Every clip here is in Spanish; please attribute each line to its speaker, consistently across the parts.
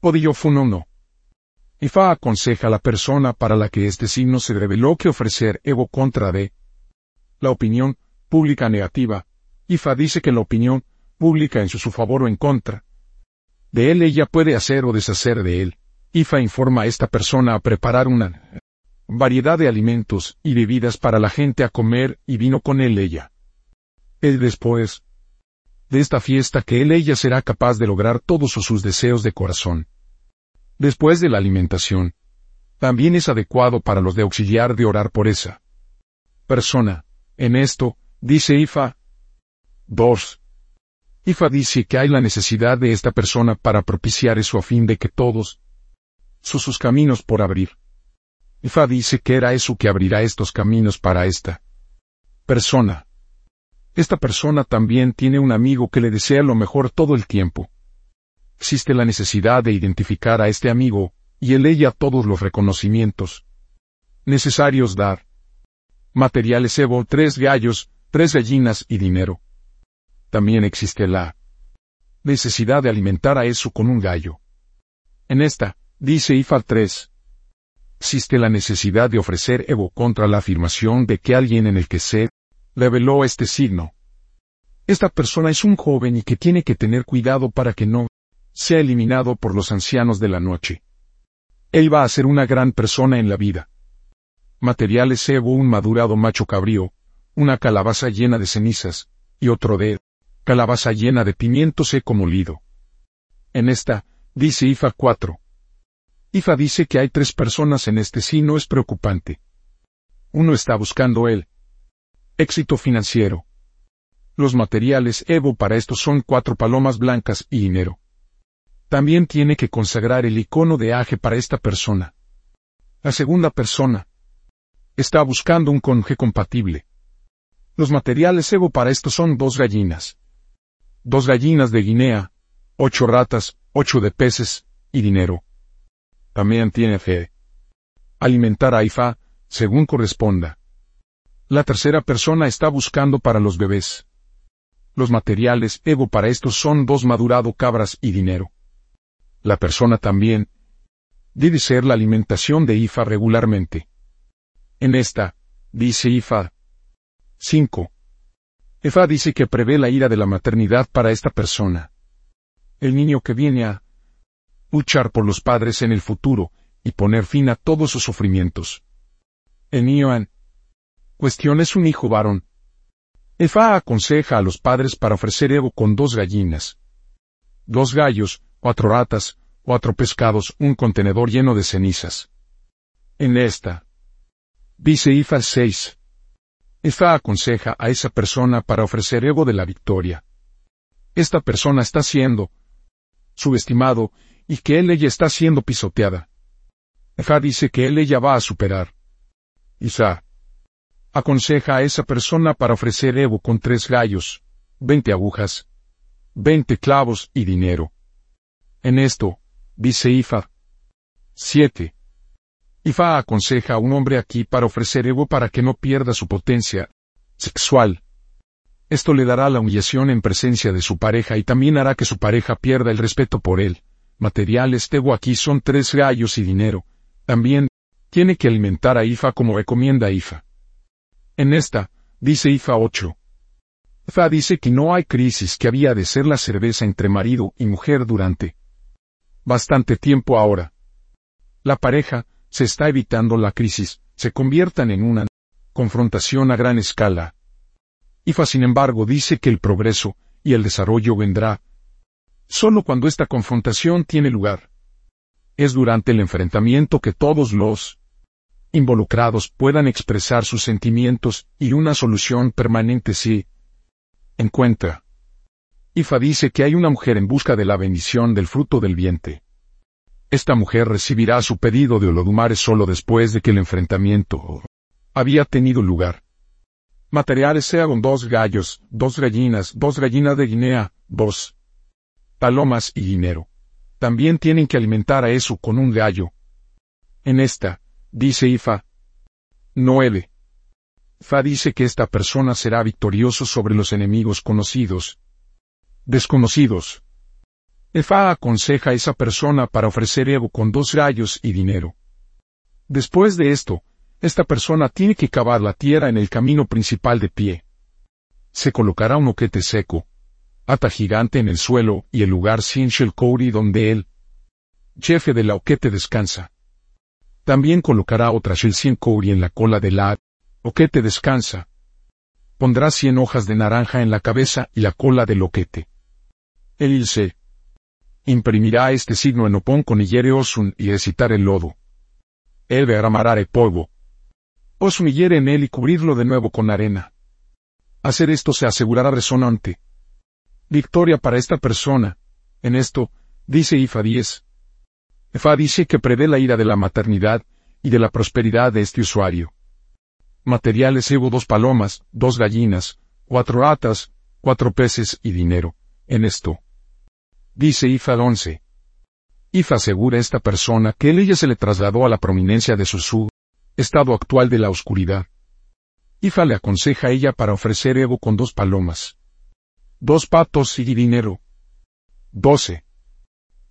Speaker 1: Odiofuno no. Ifa aconseja a la persona para la que este signo se reveló que ofrecer Evo contra de la opinión pública negativa. Ifa dice que la opinión pública en su, su favor o en contra de él ella puede hacer o deshacer de él. Ifa informa a esta persona a preparar una variedad de alimentos y bebidas para la gente a comer y vino con él ella. Él después de esta fiesta que él ella será capaz de lograr todos sus deseos de corazón. Después de la alimentación, también es adecuado para los de auxiliar de orar por esa persona. En esto, dice Ifa. 2. Ifa dice que hay la necesidad de esta persona para propiciar eso a fin de que todos sus, sus caminos por abrir. Ifa dice que era eso que abrirá estos caminos para esta persona. Esta persona también tiene un amigo que le desea lo mejor todo el tiempo. Existe la necesidad de identificar a este amigo, y él ella todos los reconocimientos necesarios dar. Materiales Evo, tres gallos, tres gallinas y dinero. También existe la necesidad de alimentar a eso con un gallo. En esta, dice IFA 3, existe la necesidad de ofrecer Evo contra la afirmación de que alguien en el que se reveló este signo. Esta persona es un joven y que tiene que tener cuidado para que no sea eliminado por los ancianos de la noche. Él va a ser una gran persona en la vida. Materiales Evo un madurado macho cabrío, una calabaza llena de cenizas, y otro de calabaza llena de pimiento seco molido. En esta, dice IFA 4, Ifa dice que hay tres personas en este sí no es preocupante. Uno está buscando el éxito financiero. Los materiales Evo para esto son cuatro palomas blancas y dinero. También tiene que consagrar el icono de Aje para esta persona. La segunda persona está buscando un conje compatible. Los materiales Evo para esto son dos gallinas. Dos gallinas de Guinea, ocho ratas, ocho de peces, y dinero también tiene fe. Alimentar a Ifa, según corresponda. La tercera persona está buscando para los bebés. Los materiales ego para estos son dos madurado cabras y dinero. La persona también debe ser la alimentación de Ifa regularmente. En esta, dice Ifa. 5. Ifa dice que prevé la ira de la maternidad para esta persona. El niño que viene a luchar por los padres en el futuro, y poner fin a todos sus sufrimientos. En Ioan. Cuestión es un hijo varón. Efa aconseja a los padres para ofrecer Evo con dos gallinas. Dos gallos, cuatro ratas, cuatro pescados, un contenedor lleno de cenizas. En esta. Dice Ifa 6. Efa aconseja a esa persona para ofrecer Evo de la victoria. Esta persona está siendo subestimado y que él ella está siendo pisoteada. Efa dice que él ella va a superar. Isa aconseja a esa persona para ofrecer Evo con tres gallos, veinte agujas, veinte clavos y dinero. En esto, dice Ifa. 7. Ifa aconseja a un hombre aquí para ofrecer Evo para que no pierda su potencia sexual. Esto le dará la humillación en presencia de su pareja y también hará que su pareja pierda el respeto por él materiales Tevo aquí son tres gallos y dinero. También, tiene que alimentar a Ifa como recomienda Ifa. En esta, dice Ifa 8. Ifa dice que no hay crisis que había de ser la cerveza entre marido y mujer durante bastante tiempo ahora. La pareja, se está evitando la crisis, se conviertan en una confrontación a gran escala. Ifa sin embargo dice que el progreso y el desarrollo vendrá, solo cuando esta confrontación tiene lugar. Es durante el enfrentamiento que todos los involucrados puedan expresar sus sentimientos y una solución permanente se encuentra. Ifa dice que hay una mujer en busca de la bendición del fruto del vientre. Esta mujer recibirá su pedido de Olodumare solo después de que el enfrentamiento había tenido lugar. Materiales sean dos gallos, dos gallinas, dos gallinas de Guinea, dos palomas y dinero. También tienen que alimentar a eso con un gallo. En esta, dice Ifa. 9. Fa dice que esta persona será victorioso sobre los enemigos conocidos. Desconocidos. Efa aconseja a esa persona para ofrecer ego con dos rayos y dinero. Después de esto, esta persona tiene que cavar la tierra en el camino principal de pie. Se colocará un oquete seco, ata gigante en el suelo y el lugar sin Kouri donde él, jefe de la oquete descansa. También colocará otra Shel Kouri en la cola de la oquete descansa. Pondrá cien hojas de naranja en la cabeza y la cola del oquete. El se imprimirá este signo en Opón con Iyere Osun y recitar el lodo. Él derramará el polvo. Osun y en él y cubrirlo de nuevo con arena. Hacer esto se asegurará resonante. Victoria para esta persona. En esto, dice Ifa 10. Ifa dice que prevé la ira de la maternidad y de la prosperidad de este usuario. Materiales Evo dos palomas, dos gallinas, cuatro ratas, cuatro peces y dinero. En esto. Dice Ifa 11. Ifa asegura a esta persona que él ella se le trasladó a la prominencia de su su, estado actual de la oscuridad. Ifa le aconseja a ella para ofrecer Evo con dos palomas. Dos patos y dinero. 12.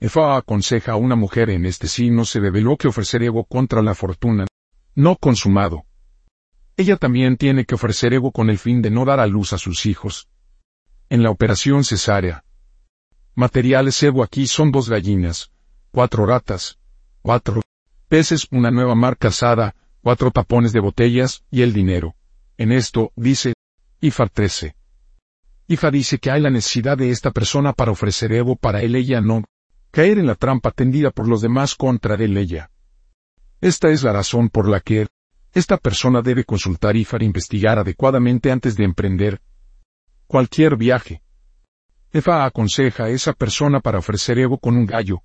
Speaker 1: Ifa aconseja a una mujer en este signo se reveló que ofrecer Evo contra la fortuna, no consumado. Ella también tiene que ofrecer Evo con el fin de no dar a luz a sus hijos. En la operación cesárea, Materiales Evo aquí son dos gallinas, cuatro ratas, cuatro peces, una nueva marca asada, cuatro tapones de botellas y el dinero. En esto, dice, IFA 13. IFA dice que hay la necesidad de esta persona para ofrecer Evo para él ella no caer en la trampa tendida por los demás contra él ella. Esta es la razón por la que esta persona debe consultar IFA e investigar adecuadamente antes de emprender cualquier viaje. Efa aconseja a esa persona para ofrecer Evo con un gallo,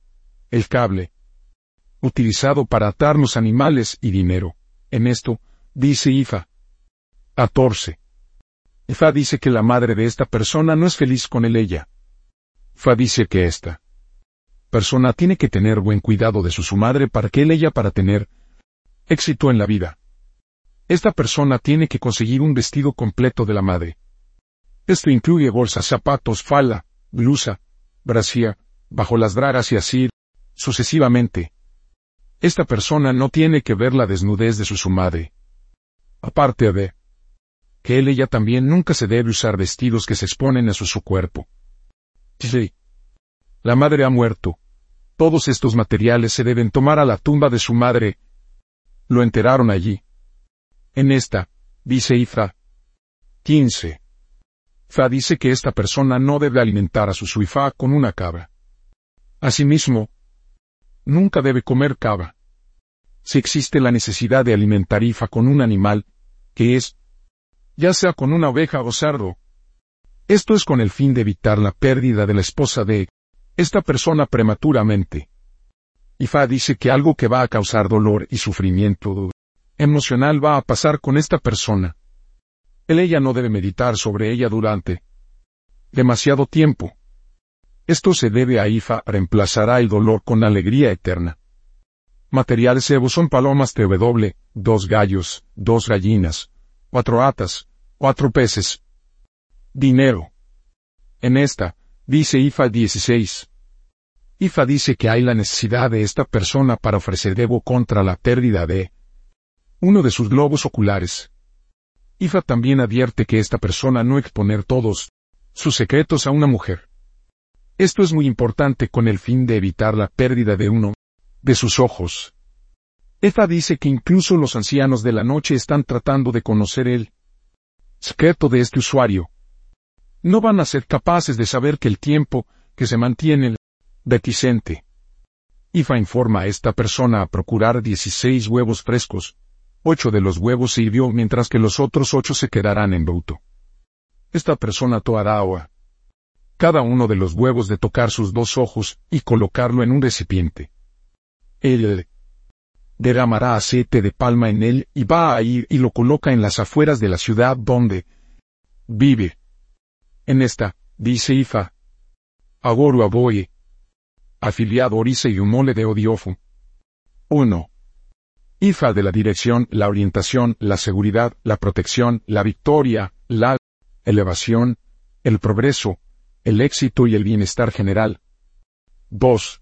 Speaker 1: el cable, utilizado para atar los animales y dinero. En esto, dice Ifa. 14. Efa dice que la madre de esta persona no es feliz con él ella. Fa dice que esta persona tiene que tener buen cuidado de su, madre para que él ella para tener éxito en la vida. Esta persona tiene que conseguir un vestido completo de la madre. Esto incluye bolsas, zapatos, falda, blusa, brasier, bajo las dragas y así, sucesivamente. Esta persona no tiene que ver la desnudez de su, su madre. Aparte de que él ella también nunca se debe usar vestidos que se exponen a su, su cuerpo. Sí. La madre ha muerto. Todos estos materiales se deben tomar a la tumba de su madre. Lo enteraron allí. En esta, dice Ifra. 15. Fa dice que esta persona no debe alimentar a su suifá con una cabra. Asimismo, nunca debe comer cabra. Si existe la necesidad de alimentar Ifa con un animal, que es, ya sea con una oveja o sardo, esto es con el fin de evitar la pérdida de la esposa de esta persona prematuramente. Ifa dice que algo que va a causar dolor y sufrimiento emocional va a pasar con esta persona. El ella no debe meditar sobre ella durante demasiado tiempo. Esto se debe a Ifa reemplazará el dolor con alegría eterna. Materiales Evo son palomas TW, dos gallos, dos gallinas, cuatro atas, cuatro peces. Dinero. En esta, dice Ifa 16. Ifa dice que hay la necesidad de esta persona para ofrecer Evo contra la pérdida de uno de sus globos oculares. Ifa también advierte que esta persona no exponer todos sus secretos a una mujer. Esto es muy importante con el fin de evitar la pérdida de uno de sus ojos. Ifa dice que incluso los ancianos de la noche están tratando de conocer el secreto de este usuario. No van a ser capaces de saber que el tiempo que se mantiene reticente. Ifa informa a esta persona a procurar 16 huevos frescos, Ocho de los huevos sirvió mientras que los otros ocho se quedarán en bruto. Esta persona toará agua. Cada uno de los huevos de tocar sus dos ojos y colocarlo en un recipiente. Él derramará aceite de palma en él y va a ir y lo coloca en las afueras de la ciudad donde vive. En esta, dice Ifa. Agoru aboye. Afiliado Orise y Humole de Odiofu. 1. IFA de la dirección, la orientación, la seguridad, la protección, la victoria, la elevación, el progreso, el éxito y el bienestar general. 2.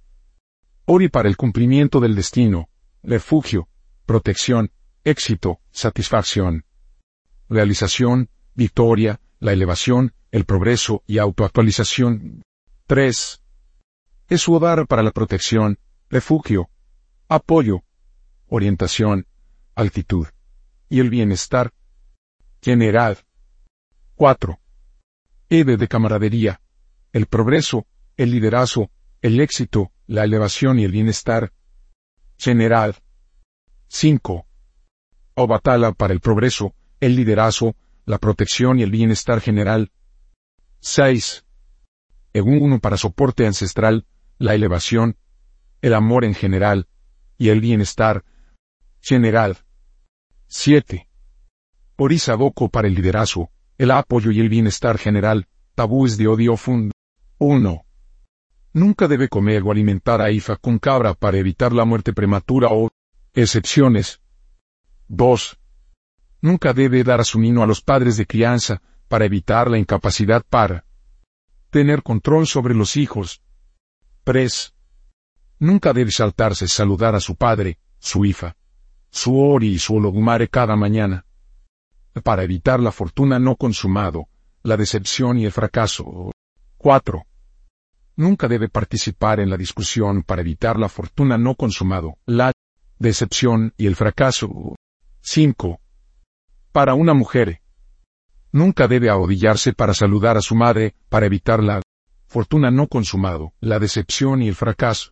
Speaker 1: Ori para el cumplimiento del destino, refugio, protección, éxito, satisfacción, realización, victoria, la elevación, el progreso y autoactualización. 3. Es su hogar para la protección, refugio, apoyo, orientación, altitud y el bienestar general. 4. Ede de camaradería, el progreso, el liderazgo, el éxito, la elevación y el bienestar general. 5. Obatala para el progreso, el liderazgo, la protección y el bienestar general. 6. Egun para soporte ancestral, la elevación, el amor en general, y el bienestar general. 7. Boko para el liderazgo, el apoyo y el bienestar general, tabúes de odio fund. 1. Nunca debe comer o alimentar a Ifa con cabra para evitar la muerte prematura o excepciones. 2. Nunca debe dar a su niño a los padres de crianza para evitar la incapacidad para tener control sobre los hijos. 3. Nunca debe saltarse saludar a su padre, su Ifa, su Ori y su Ologumare cada mañana. Para evitar la fortuna no consumado, la decepción y el fracaso. 4. Nunca debe participar en la discusión para evitar la fortuna no consumado, la decepción y el fracaso. 5. Para una mujer. Nunca debe arrodillarse para saludar a su madre, para evitar la fortuna no consumado, la decepción y el fracaso.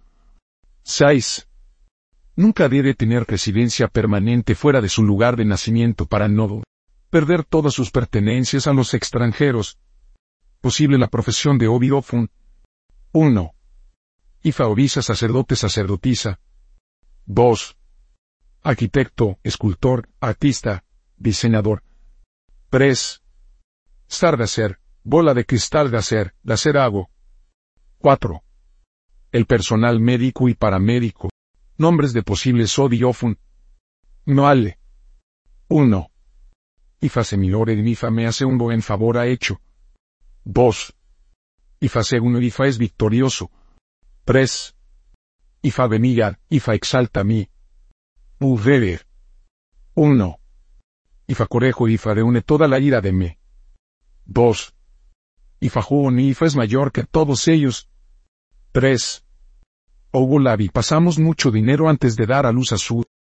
Speaker 1: 6. Nunca debe tener residencia permanente fuera de su lugar de nacimiento para no perder todas sus pertenencias a los extranjeros. Posible la profesión de Obiofun, 1. Ifa Obisa sacerdote sacerdotisa. 2. Arquitecto, escultor, artista, diseñador. 3. Star de acer, bola de cristal de acer, de acer agua. 4. El personal médico y paramédico. Nombres de posibles odiofun. Noale. 1. Ifa seminore de Ifa me hace un buen favor a hecho. 2. Ifa según Ifa es victorioso. 3. Ifa benillar, Ifa exalta mi. Uverer. 1. Ifa corejo Ifa reúne toda la ira de me. 2. Ifa juon Ifa es mayor que todos ellos. 3. Obolabi pasamos mucho dinero antes de dar a luz a su